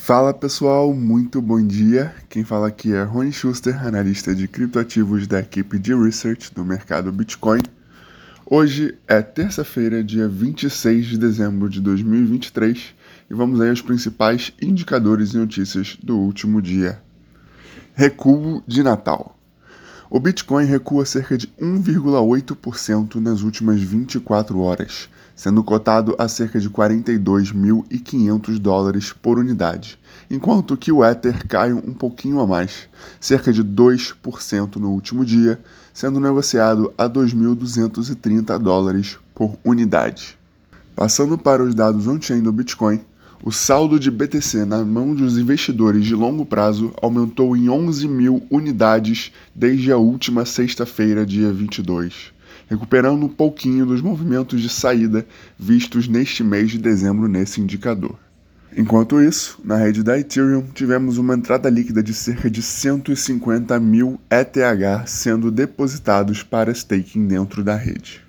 Fala pessoal, muito bom dia. Quem fala aqui é Rony Schuster, analista de criptoativos da equipe de research do mercado Bitcoin. Hoje é terça-feira, dia 26 de dezembro de 2023, e vamos aí aos principais indicadores e notícias do último dia. Recuo de Natal. O Bitcoin recua cerca de 1,8% nas últimas 24 horas, sendo cotado a cerca de 42.500 dólares por unidade, enquanto que o Ether cai um pouquinho a mais, cerca de 2% no último dia, sendo negociado a 2.230 dólares por unidade. Passando para os dados on-chain do Bitcoin, o saldo de BTC na mão dos investidores de longo prazo aumentou em 11 mil unidades desde a última sexta-feira, dia 22, recuperando um pouquinho dos movimentos de saída vistos neste mês de dezembro nesse indicador. Enquanto isso, na rede da Ethereum, tivemos uma entrada líquida de cerca de 150 mil ETH sendo depositados para staking dentro da rede.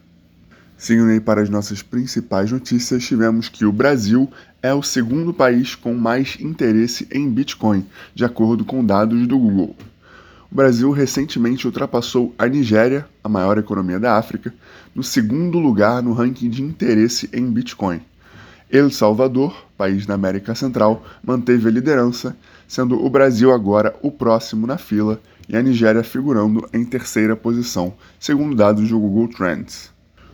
Seguindo aí para as nossas principais notícias, tivemos que o Brasil é o segundo país com mais interesse em Bitcoin, de acordo com dados do Google. O Brasil recentemente ultrapassou a Nigéria, a maior economia da África, no segundo lugar no ranking de interesse em Bitcoin. El Salvador, país da América Central, manteve a liderança, sendo o Brasil agora o próximo na fila e a Nigéria figurando em terceira posição, segundo dados do Google Trends.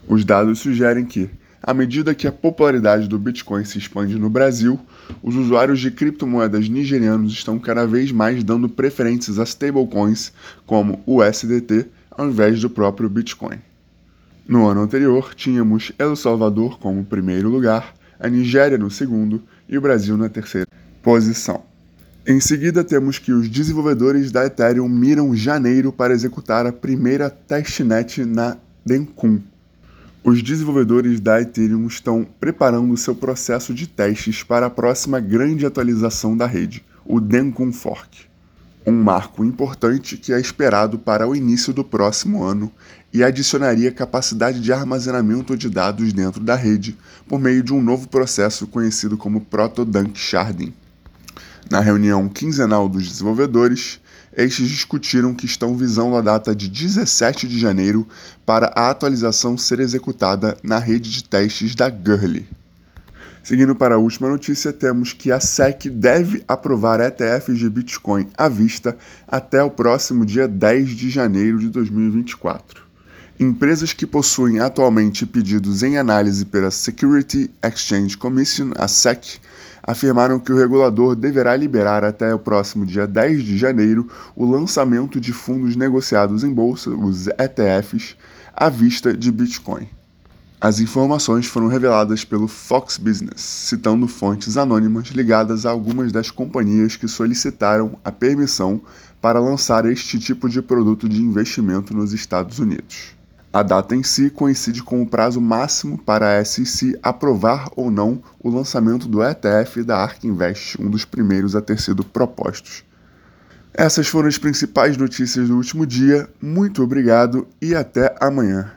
Os dados sugerem que, à medida que a popularidade do Bitcoin se expande no Brasil, os usuários de criptomoedas nigerianos estão cada vez mais dando preferências a stablecoins como o USDT ao invés do próprio Bitcoin. No ano anterior, tínhamos El Salvador como primeiro lugar, a Nigéria no segundo e o Brasil na terceira posição. Em seguida, temos que os desenvolvedores da Ethereum miram janeiro para executar a primeira testnet na Dencun, os desenvolvedores da Ethereum estão preparando seu processo de testes para a próxima grande atualização da rede, o Dencun Fork. Um marco importante que é esperado para o início do próximo ano e adicionaria capacidade de armazenamento de dados dentro da rede por meio de um novo processo conhecido como Proto-Dunk Sharding. Na reunião quinzenal dos desenvolvedores, estes discutiram que estão visando a data de 17 de janeiro para a atualização ser executada na rede de testes da Gurley. Seguindo para a última notícia, temos que a SEC deve aprovar ETFs de Bitcoin à vista até o próximo dia 10 de janeiro de 2024. Empresas que possuem atualmente pedidos em análise pela Security Exchange Commission, a SEC, afirmaram que o regulador deverá liberar até o próximo dia 10 de janeiro o lançamento de fundos negociados em bolsa, os ETFs, à vista de Bitcoin. As informações foram reveladas pelo Fox Business, citando fontes anônimas ligadas a algumas das companhias que solicitaram a permissão para lançar este tipo de produto de investimento nos Estados Unidos. A data em si coincide com o prazo máximo para a SEC aprovar ou não o lançamento do ETF da ARK Invest, um dos primeiros a ter sido propostos. Essas foram as principais notícias do último dia. Muito obrigado e até amanhã.